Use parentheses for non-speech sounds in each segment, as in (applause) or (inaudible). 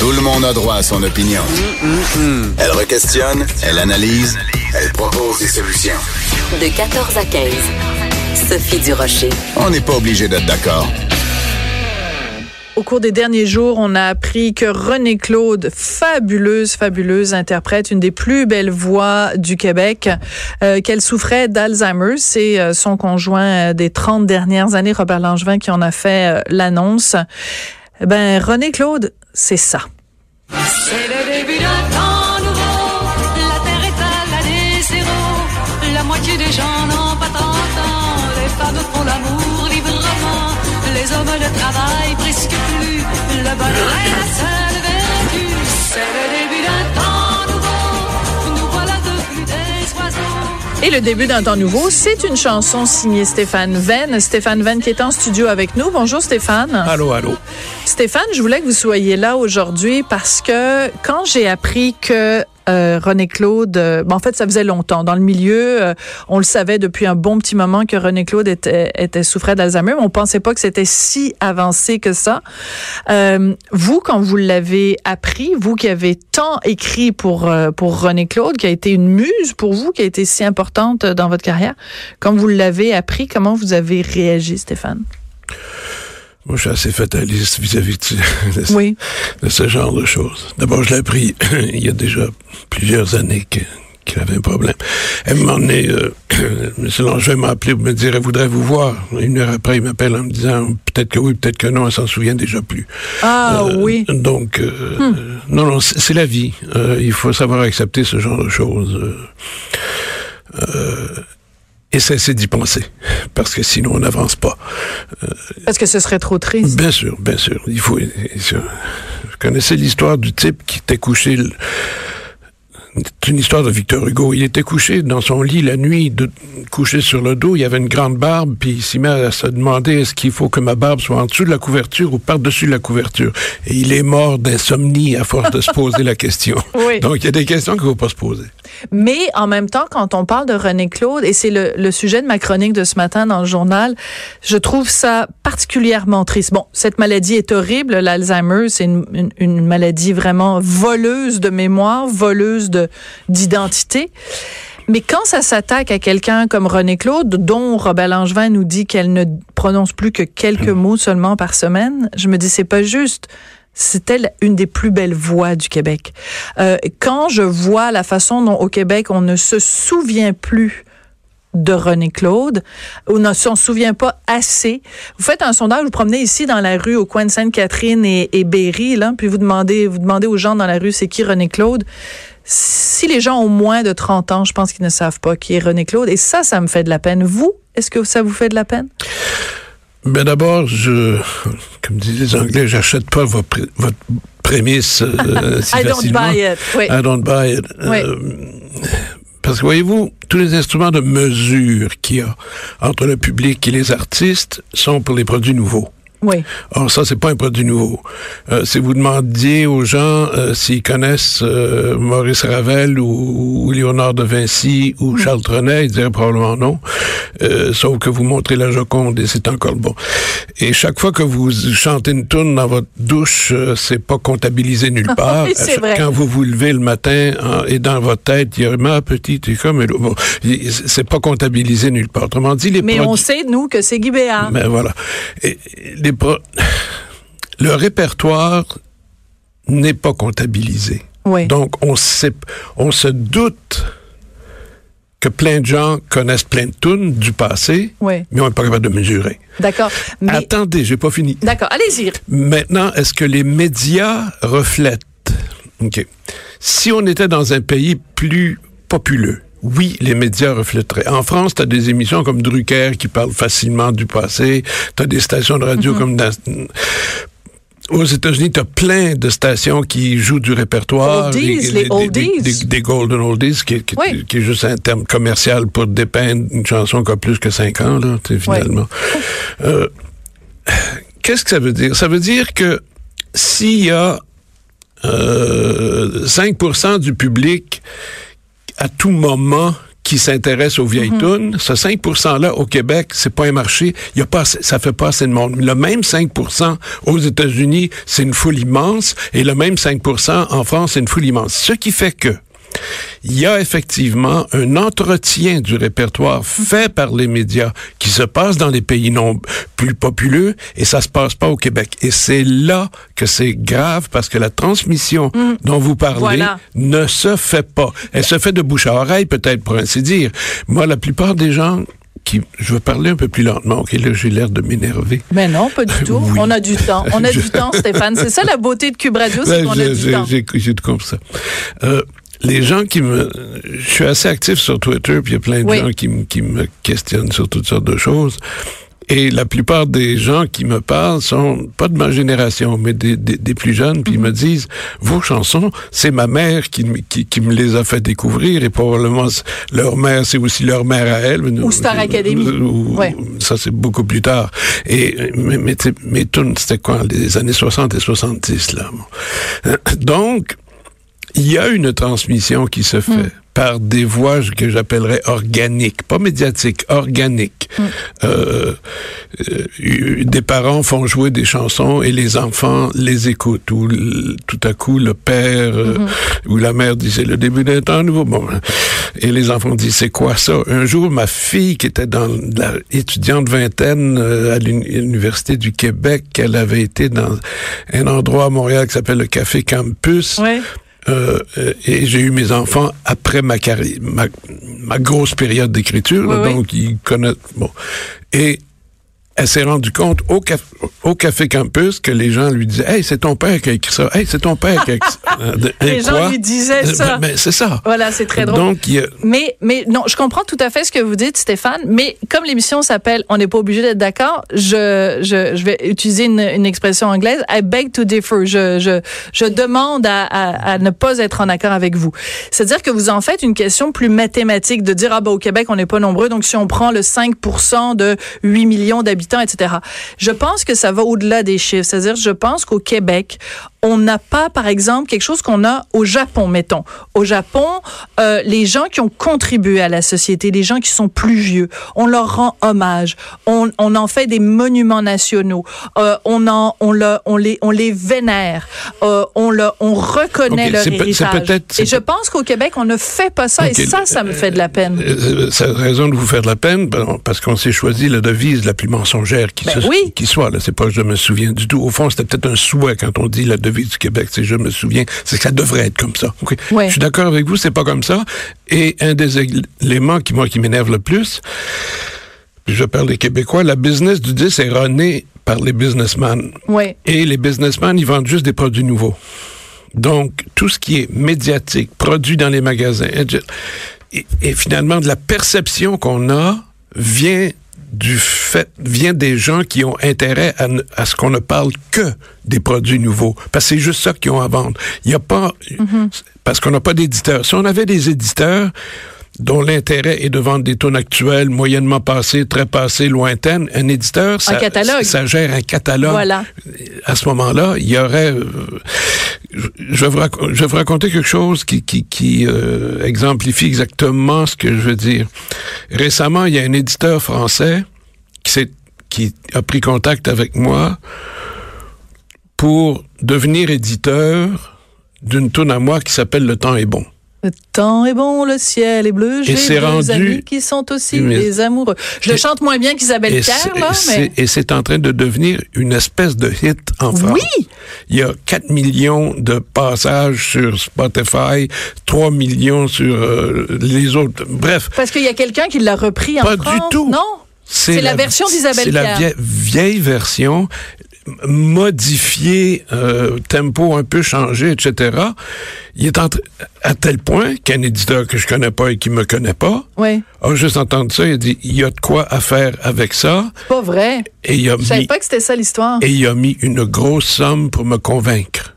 Tout le monde a droit à son opinion. Elle requestionne, elle analyse, elle propose des solutions. De 14 à 15. Sophie Durocher. On n'est pas obligé d'être d'accord. Au cours des derniers jours, on a appris que René Claude, fabuleuse, fabuleuse interprète, une des plus belles voix du Québec, euh, qu'elle souffrait d'Alzheimer. C'est euh, son conjoint euh, des 30 dernières années, Robert Langevin, qui en a fait euh, l'annonce. Ben, René Claude, c'est ça. C'est le début d'un temps nouveau. La terre est à l'année zéro. La moitié des gens n'ont pas 30 ans. Les femmes font l'amour librement. Les hommes ne travaillent presque plus. Le bonheur est la seule vertu. C'est le début Et le début d'un temps nouveau, c'est une chanson signée Stéphane Venn. Stéphane Venn qui est en studio avec nous. Bonjour Stéphane. Allô, allô. Stéphane, je voulais que vous soyez là aujourd'hui parce que quand j'ai appris que euh, René Claude, euh, ben, en fait, ça faisait longtemps. Dans le milieu, euh, on le savait depuis un bon petit moment que René Claude était, était souffrait d'Alzheimer, mais on pensait pas que c'était si avancé que ça. Euh, vous, quand vous l'avez appris, vous qui avez tant écrit pour euh, pour René Claude, qui a été une muse pour vous, qui a été si importante dans votre carrière, quand vous l'avez appris, comment vous avez réagi, Stéphane? Moi, je suis assez fataliste vis-à-vis de, de- Oui. de ce genre de choses. D'abord, je l'ai appris (clears throat) il y a déjà plusieurs années que- qu'il avait un problème. À un moment donné, euh, (clears throat) M. Langevin m'a appelé pour me dire, elle voudrait vous voir. Une heure après, il m'appelle en me disant, peut-être que oui, peut-être que non, elle s'en souvient déjà plus. Ah Euh, oui. Donc, euh, euh, non, non, c'est la vie. Il faut savoir accepter ce genre de choses. Euh, euh, et cesser d'y penser, parce que sinon on n'avance pas. Parce que ce serait trop triste. Bien sûr, bien sûr. Il faut. Vous connaissez l'histoire du type qui était couché. le- C'est une histoire de Victor Hugo. Il était couché dans son lit la nuit, de, couché sur le dos. Il avait une grande barbe, puis il s'y met à se demander est-ce qu'il faut que ma barbe soit en dessous de la couverture ou par-dessus la couverture? Et il est mort d'insomnie à force de se poser la question. (laughs) Oui. Donc il y a des questions qu'il ne faut pas se poser. Mais en même temps, quand on parle de René Claude, et c'est le, le sujet de ma chronique de ce matin dans le journal, je trouve ça particulièrement triste. Bon, cette maladie est horrible. L'Alzheimer, c'est une, une- une maladie vraiment voleuse de mémoire, voleuse de d'identité. Mais quand ça s'attaque à quelqu'un comme René Claude, dont Robert Langevin nous dit qu'elle ne prononce plus que quelques mots seulement par semaine, je me dis c'est pas juste. C'était une des plus belles voix du Québec? Euh, quand je vois la façon dont au Québec on ne se souvient plus de René Claude, on ne s'en souvient pas assez. Vous faites un sondage, vous promenez ici dans la rue au coin de Sainte-Catherine et, et Berry, là, puis vous demandez, vous demandez aux gens dans la rue c'est qui René Claude? Si les gens ont moins de 30 ans, je pense qu'ils ne savent pas qui est René Claude. Et ça, ça me fait de la peine. Vous, est-ce que ça vous fait de la peine? Ben d'abord, je, comme disent les Anglais, j'achète pas votre, pré- votre prémisse euh, (laughs) si I don't buy it. Oui. I don't buy it. Oui. Euh, parce que voyez-vous, tous les instruments de mesure qu'il y a entre le public et les artistes sont pour les produits nouveaux. Oui. Or, ça, c'est pas un produit nouveau. Euh, si vous demandiez aux gens euh, s'ils connaissent euh, Maurice Ravel ou, ou Léonard de Vinci ou Charles Trenet, ils diraient probablement non. Euh, sauf que vous montrez la Joconde et c'est encore bon. Et chaque fois que vous chantez une tune dans votre douche, euh, c'est pas comptabilisé nulle (laughs) part. Oui, c'est vrai. Quand vous vous levez le matin hein, et dans votre tête, il y a ma petite et comme bon, c'est pas comptabilisé nulle part. Autrement dit, les Mais on sait, nous, que c'est Guy Béard. mais voilà. Et, et pro- le répertoire n'est pas comptabilisé. Oui. Donc, on, sait, on se doute que plein de gens connaissent plein de tunes du passé, Oui. mais on n'est pas capable de mesurer. D'accord. Mais, Attendez, j'ai pas fini. d'accord. Allez-y. Maintenant, est-ce que les médias reflètent? OK. Si on était dans un pays plus populeux, oui, les médias reflèteraient. En France, tu as des émissions comme Drucker qui parlent facilement du passé. Tu as des stations de radio comme dans- aux États-Unis, tu as plein de stations qui jouent du répertoire. Oldies, les oldies. Des, des- des golden oldies, qui, qui- Oui. qui est juste un terme commercial pour dépeindre une chanson qui a plus que cinq ans, là, finalement. Euh, Qu'est-ce que ça veut dire? Ça veut dire que s'il y a euh, 5% du public à tout moment qui s'intéressent aux vieilles tunes. Ce 5 %-là, au Québec, c'est pas un marché. Il y a pas, assez- ça fait pas assez de monde. Le même 5% aux États-Unis, c'est une foule immense. Et le même 5% en France, c'est une foule immense. Ce qui fait que il y a effectivement un entretien du répertoire fait par les médias qui se passe dans les pays non plus populeux et ça se passe pas au Québec. Et c'est là que c'est grave parce que la transmission dont vous parlez Voilà. ne se fait pas. Elle se fait de bouche à oreille peut-être pour ainsi dire. Moi, la plupart des gens qui, je vais parler un peu plus lentement, ok, là j'ai l'air de m'énerver. Mais non, pas du (laughs) tout. Oui. On a du temps. On a (laughs) du temps, Stéphane. C'est ça la beauté de Cube Radio, c'est Ben, qu'on a du temps. J'ai tout compris ça. Euh, les gens qui me... Je suis assez actif sur Twitter, puis il y a plein de Oui. gens qui, me- qui me questionnent sur toutes sortes de choses. Et la plupart des gens qui me parlent sont pas de ma génération, mais des, des, des plus jeunes, puis ils Mhm. me disent, vos chansons, c'est ma mère qui, qui, qui me les a fait découvrir, et probablement leur mère, c'est aussi leur mère à elle. Ou Star Academy. Ou- Ouais. Ça, c'est beaucoup plus tard. Et mais, mais, tunes, c'était quoi, les années 60 et 70, là. (clears throat) Donc, il y a une transmission qui se fait par des voix que j'appellerais organiques, pas médiatiques, organiques. Euh, euh, des parents font jouer des chansons et les enfants les écoutent. Ou tout à coup, le père euh, ou la mère c'est le début d'un temps nouveau. Bon, et les enfants disent c'est quoi ça? Un jour, ma fille qui était dans la étudiante vingtaine à l'Uni- l'université du Québec, elle avait été dans un endroit à Montréal qui s'appelle le Café Campus. Ouais. Euh, et j'ai eu mes enfants après ma carrière, ma, ma grosse période d'écriture, oui. donc ils connaissent. Bon, et elle s'est rendue compte au, caf- au café campus que les gens lui disaient Hey, c'est ton père qui a écrit ça. Hey, c'est ton père qui a écrit ça. (laughs) Euh, Les hein, gens lui disaient ça. ben, ben, c'est ça. Voilà, c'est très drôle. Donc, a- Mais, mais non, je comprends tout à fait ce que vous dites, Stéphane. Mais comme l'émission s'appelle On n'est pas obligé d'être d'accord, je, je, je vais utiliser une, une expression anglaise. I beg to differ. Je, je, je demande à, à, à ne pas être en accord avec vous. C'est-à-dire que vous en faites une question plus mathématique de dire, ah ben, au Québec, on n'est pas nombreux. Donc, si on prend le 5 de 8 millions d'habitants, etc. Je pense que ça va au-delà des chiffres. C'est-à-dire, je pense qu'au Québec, on n'a pas, par exemple, quelque chose qu'on a au Japon, mettons. Au Japon, euh, les gens qui ont contribué à la société, les gens qui sont plus vieux, on leur rend hommage. On, on en fait des monuments nationaux. Euh, on, en, on, le, on, les, on les vénère. Euh, on, le, on reconnaît Ok, leur peut- héritage. Et je pense qu'au Québec, on ne fait pas ça. Et ça, ça me fait de la peine. Euh, Ça a raison de vous faire de la peine, ben, parce qu'on s'est choisi la devise la plus mensongère qui, Ben se- oui. qui soit. Là, c'est pas je me souviens du tout. Au fond, c'était peut-être un souhait quand on dit la devise du Québec. C'est je me souviens. C'est que ça devrait être comme ça. Ok? Ouais. Je suis d'accord avec vous. C'est pas comme ça. Et un des éléments qui moi qui m'énerve le plus, puis je parle des Québécois, la business du 10 est runnée par les businessmen. Oui. Et les businessmen, ils vendent juste des produits nouveaux. Donc, tout ce qui est médiatique, produit dans les magasins, et, et finalement, de la perception qu'on a vient du fait, vient des gens qui ont intérêt à, ce qu'on ne parle que des produits nouveaux. Parce que c'est juste ça qu'ils ont à vendre. Il n'y a pas, parce qu'on n'a pas d'éditeurs. Si on avait des éditeurs, dont l'intérêt est de vendre des tonnes actuelles, moyennement passées, très passées, lointaines, un éditeur, ça, catalogue. ça gère un catalogue Voilà. à ce moment-là, il y aurait. euh, je, vais vous raconter quelque chose qui, euh, exemplifie exactement ce que je veux dire. Récemment, il y a un éditeur français qui, qui a pris contact avec moi pour devenir éditeur d'une tune à moi qui s'appelle Le temps est bon. Le temps est bon, le ciel est bleu. J'ai deux rendu- amis qui sont aussi Mais- des amoureux. Je le chante moins bien qu'Isabelle Pierre, là, mais... et c'est en train de devenir une espèce de hit en France. Oui! Il y a 4 millions de passages sur Spotify, 3 millions sur euh, les autres. Bref, Parce qu'il y a quelqu'un qui l'a repris en Pas du France. tout. Non? C'est la version d'Isabelle C'est la Pierre. vieille, vieille version modifiée, euh, tempo un peu changé, etc. Il est à tel point qu'un éditeur que je connais pas et qui me connaît pas a juste entendu ça. Il a dit il y a de quoi à faire avec ça Pas vrai. et il a Je savais mis pas que c'était ça l'histoire. et il a mis une grosse somme pour me convaincre,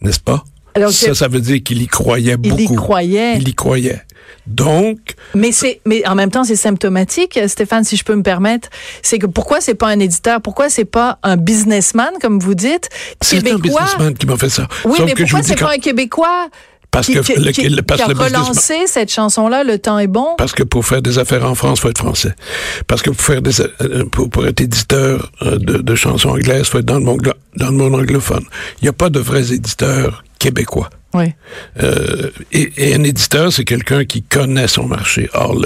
n'est-ce pas? Alors Ça, ça veut dire qu'il y croyait Il beaucoup. y croyait. Il y croyait. Donc, Mais c'est, mais en même temps, c'est symptomatique, Stéphane, si je peux me permettre. C'est que pourquoi c'est pas un éditeur? Pourquoi c'est pas un businessman, comme vous dites? c'est un businessman qui m'a fait ça. Oui, Sauf mais que pourquoi c'est quand- pas un Québécois? Parce qui, que, qui- le, qui- parce qui a relancé cette chanson-là, Le temps est bon? Parce que pour faire des affaires en France, faut être français. Parce que pour faire des, euh, pour, pour être éditeur euh, de, de chansons anglaises, faut être dans le monde, dans le monde anglophone. Il n'y a pas de vrais éditeurs québécois. Oui. Euh, et, et un éditeur, c'est quelqu'un qui connaît son marché. Or,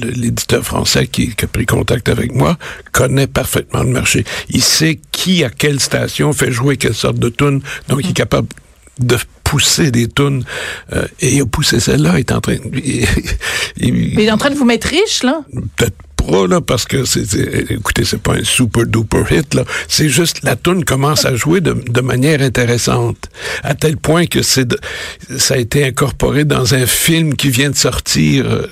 l'éditeur français qui, qui a pris contact avec moi connaît parfaitement le marché. Il sait qui, à quelle station, fait jouer quelle sorte de tune. Donc, il est capable de pousser des tunes. Euh, et il a poussé celle-là. Il est en train... il- il- Mais il est en train de vous mettre riche, là. peut-être pas là parce que c'est écoutez c'est pas un super duper hit là c'est juste la tune commence à jouer de, de manière intéressante à tel point que c'est de- ça a été incorporé dans un film qui vient de sortir euh,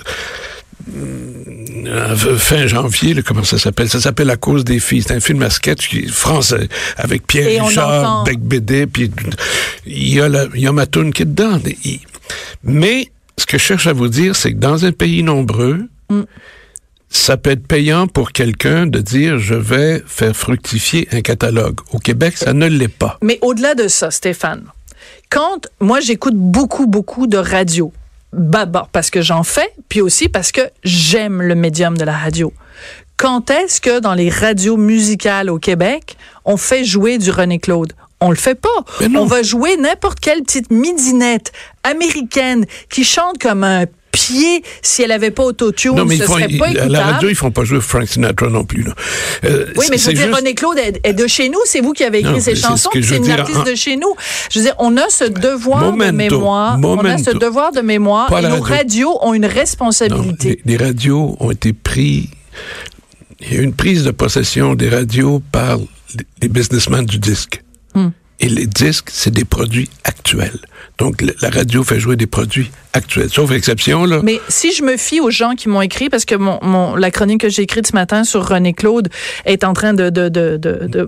fin janvier, là, comment ça s'appelle? Ça s'appelle La cause des filles. C'est un film à sketch qui- français avec Pierre Et Richard, Bec Bédé, puis il y a la, il y a ma toune qui est dedans. Il- Mais ce que je cherche à vous dire, c'est que dans un pays nombreux, ça peut être payant pour quelqu'un de dire je vais faire fructifier un catalogue. Au Québec, ça ne l'est pas. Mais au-delà de ça, Stéphane, quand moi j'écoute beaucoup, beaucoup de radio, d'abord parce que j'en fais, puis aussi parce que j'aime le médium de la radio. Quand est-ce que dans les radios musicales au Québec, on fait jouer du René Claude? On le fait pas. On va jouer n'importe quelle petite midinette américaine qui chante comme un pied si elle avait pas autotune, Non, mais ce font, serait pas à écoutable. la radio, ils font pas jouer Frank Sinatra non plus. Là. Euh, Oui, mais je veux dire, juste- René Claude est, est de chez nous. C'est vous qui avez écrit ces mais c'est ce chansons. C'est une dire, artiste en- de chez nous. Je veux dire, on a ce devoir de Momento, mémoire. On a ce devoir de mémoire. Pas et nos radio. radios ont une Non, responsabilité. les, les radios ont été pris. Il y a eu une prise de possession des radios par les, businessmen du disque. Hmm. Et les disques, c'est des produits actuels. Donc, la radio fait jouer des produits actuels. Sauf exception, là. Mais si je me fie aux gens qui m'ont écrit, parce que la chronique que j'ai écrite ce matin sur René Claude est en train de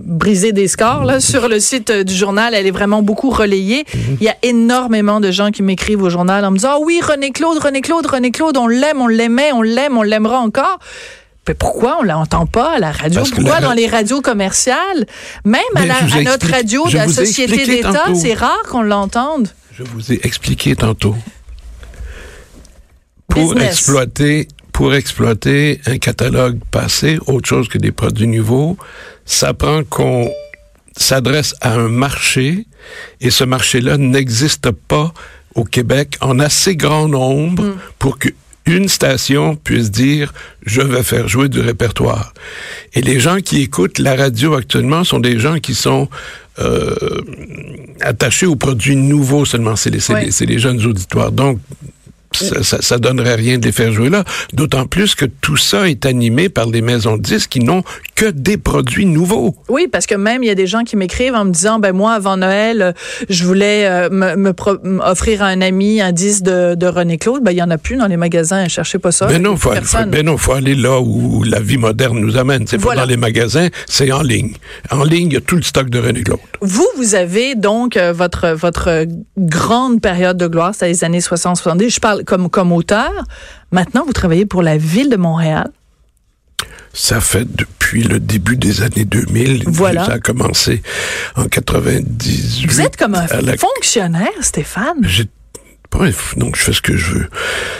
briser des scores là, sur le site euh, du journal, elle est vraiment beaucoup relayée. Il y a énormément de gens qui m'écrivent au journal en me disant ah oui René Claude, René Claude, René Claude, on l'aime, on l'aimait, on l'aime, on l'aimera encore. Mais pourquoi on l'entend pas à la radio? Parce Pourquoi la- dans les radios commerciales? Même à, la- notre radio de la Société d'État, c'est rare qu'on l'entende. Je vous ai expliqué tantôt. Pour Business. exploiter, pour exploiter un catalogue passé, autre chose que des produits nouveaux, ça prend qu'on s'adresse à un marché et ce marché-là n'existe pas au Québec en assez grand nombre Hmm. pour que une station puisse dire je vais faire jouer du répertoire. Et les gens qui écoutent la radio actuellement sont des gens qui sont euh, attachés aux produits nouveaux seulement. C'est les, les jeunes auditoires. Donc, ça, ça, ça donnerait rien de les faire jouer là. D'autant plus que tout ça est animé par les maisons de disques qui n'ont que des produits nouveaux. Oui, parce que même il y a des gens qui m'écrivent en me disant ben moi avant Noël, euh, je voulais euh, me, offrir à un ami un disque de, de René Claude, ben il y en a plus dans les magasins, cherchez pas ça. Ben non, faut, faut, ben non, faut aller là où la vie moderne nous amène. C'est Voilà. pas dans les magasins, c'est en ligne. En ligne, il y a tout le stock de René Claude. Vous vous avez donc euh, votre votre grande période de gloire, c'est les années 60-70, je parle comme comme auteur. Maintenant, vous travaillez pour la ville de Montréal. Ça fait depuis le début des années 2000. Voilà. Ça a commencé en 98. Vous êtes comme un la- fonctionnaire, Stéphane. J'ai pas un f- donc je fais ce que je veux.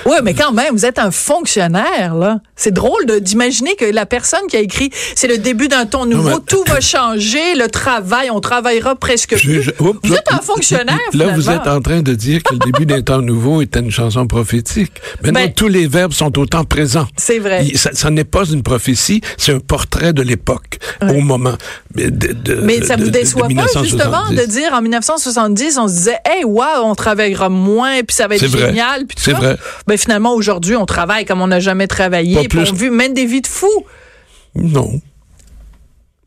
Oui, mais quand même, vous êtes un fonctionnaire, là. C'est drôle d'imaginer que la personne qui a écrit c'est le début d'un ton nouveau, mais- tout va changer, le travail, on travaillera presque plus. je- oups, vous là- êtes un fonctionnaire, Là, vous finalement. êtes en train de dire que le début d'un temps nouveau était une chanson prophétique. Maintenant, tous les verbes sont autant présents. C'est vrai. Il- ça ça n'est pas une prophétie, c'est un portrait de l'époque, au moment. Mais, de- de- Mais ça de- vous déçoit pas, justement, 1970. de dire en 1970, on se disait, hey, wow, on travaillera moins, puis ça va être génial, puis tout C'est ça. vrai. Ben, finalement, aujourd'hui, on travaille comme on n'a jamais travaillé, puis on vit mène des vies de fous. Non.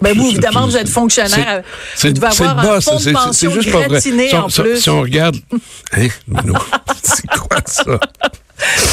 Ben, vous, évidemment, vous êtes fonctionnaire. C'est Vous devez avoir un boss, fonds de pension pas vrai. Si on- en plus. Si on regarde, hein, (laughs) c'est quoi ça?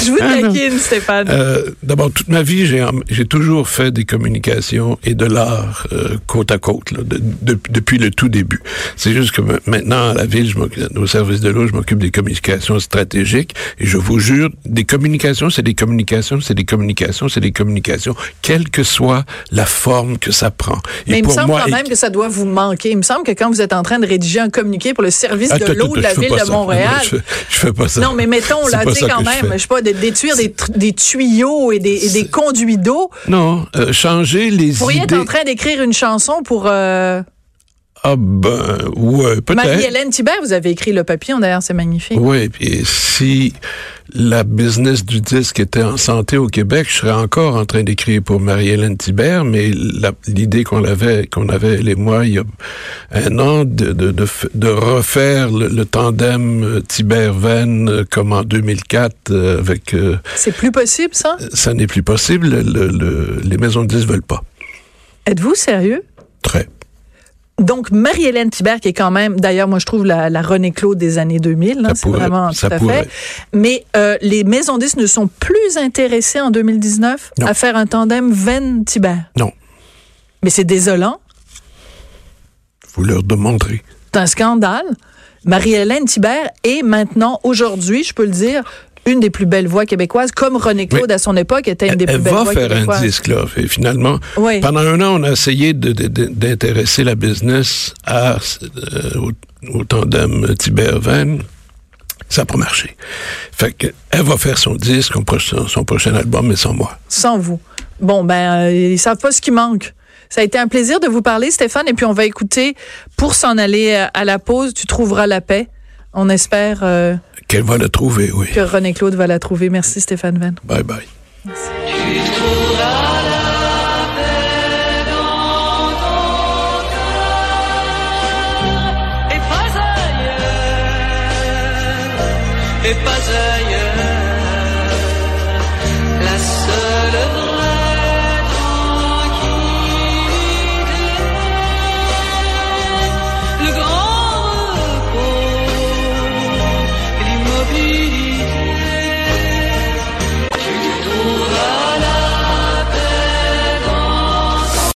Je vous Ah, taquine, Stéphane. Euh, D'abord, toute ma vie, j'ai toujours fait des communications et de l'art euh, côte à côte, là, de- de- depuis le tout début. C'est juste que ma- maintenant, à la ville, je au service de l'eau, je m'occupe des communications stratégiques. Et je vous jure, des communications, c'est des communications, c'est des communications, c'est des communications, quelle que soit la forme que ça prend. Et Mais il me semble moi, quand et- même que ça doit vous manquer. Il me semble que quand vous êtes en train de rédiger un communiqué pour le service Attends, de l'eau de la ville de. Montréal. Non, je, je fais pas ça. Non, mais mettons, là, tu sais, quand même. Je sais pas, de détruire des, tuyaux et des, et des conduits d'eau. Non, euh, changer les Vous pourriez être en train d'écrire une chanson pour euh, Ah ben, ouais, peut-être. Marie-Hélène Thibert. Vous avez écrit Le Papillon, d'ailleurs, c'est magnifique. Oui, puis si la business du disque était en santé au Québec, je serais encore en train d'écrire pour Marie-Hélène Thibert, mais l'idée qu'on avait, qu'on avait, elle et moi, il y a un an, de, de, de, f- de refaire le, le tandem euh, Thibert-Venn euh, comme en 2004 euh, avec... euh, C'est plus possible, ça? ça n'est plus possible, le- le- les maisons de disques veulent pas. Êtes-vous sérieux? Très. Donc, Marie-Hélène Thibert, qui est quand même, d'ailleurs, moi, je trouve la, la René Claude des années 2000, là, Ça c'est vraiment ça tout à pourrait. fait. Mais euh, les maisons disques ne sont plus intéressées en 2019 Non. à faire un tandem Venn-Thibert. Non, Mais c'est désolant. vous leur demanderez. C'est un scandale. Marie-Hélène Thibert est maintenant, aujourd'hui, je peux le dire, une des plus belles voix québécoies, comme René Claude Oui. à son époque était une des Elle, plus elle belles va voix faire québécoises. un disque, là. Et finalement, Oui. pendant un an, on a essayé d'intéresser la business à, euh, au, au tandem Tibert-Venn. Ça n'a pas marché. Fait que, elle va faire son disque, son prochain, son prochain album, mais sans moi. Sans vous. Bon, ben, euh, ils savent pas ce qui manque. Ça a été un plaisir de vous parler, Stéphane, et puis on va écouter, pour s'en aller euh, à la pause, tu trouveras la paix. On espère euh, Qu'elle va le trouver, oui. que René Claude va la trouver. Merci, Stéphane Venn. Bye bye. et pas ailleurs, et pas ailleurs.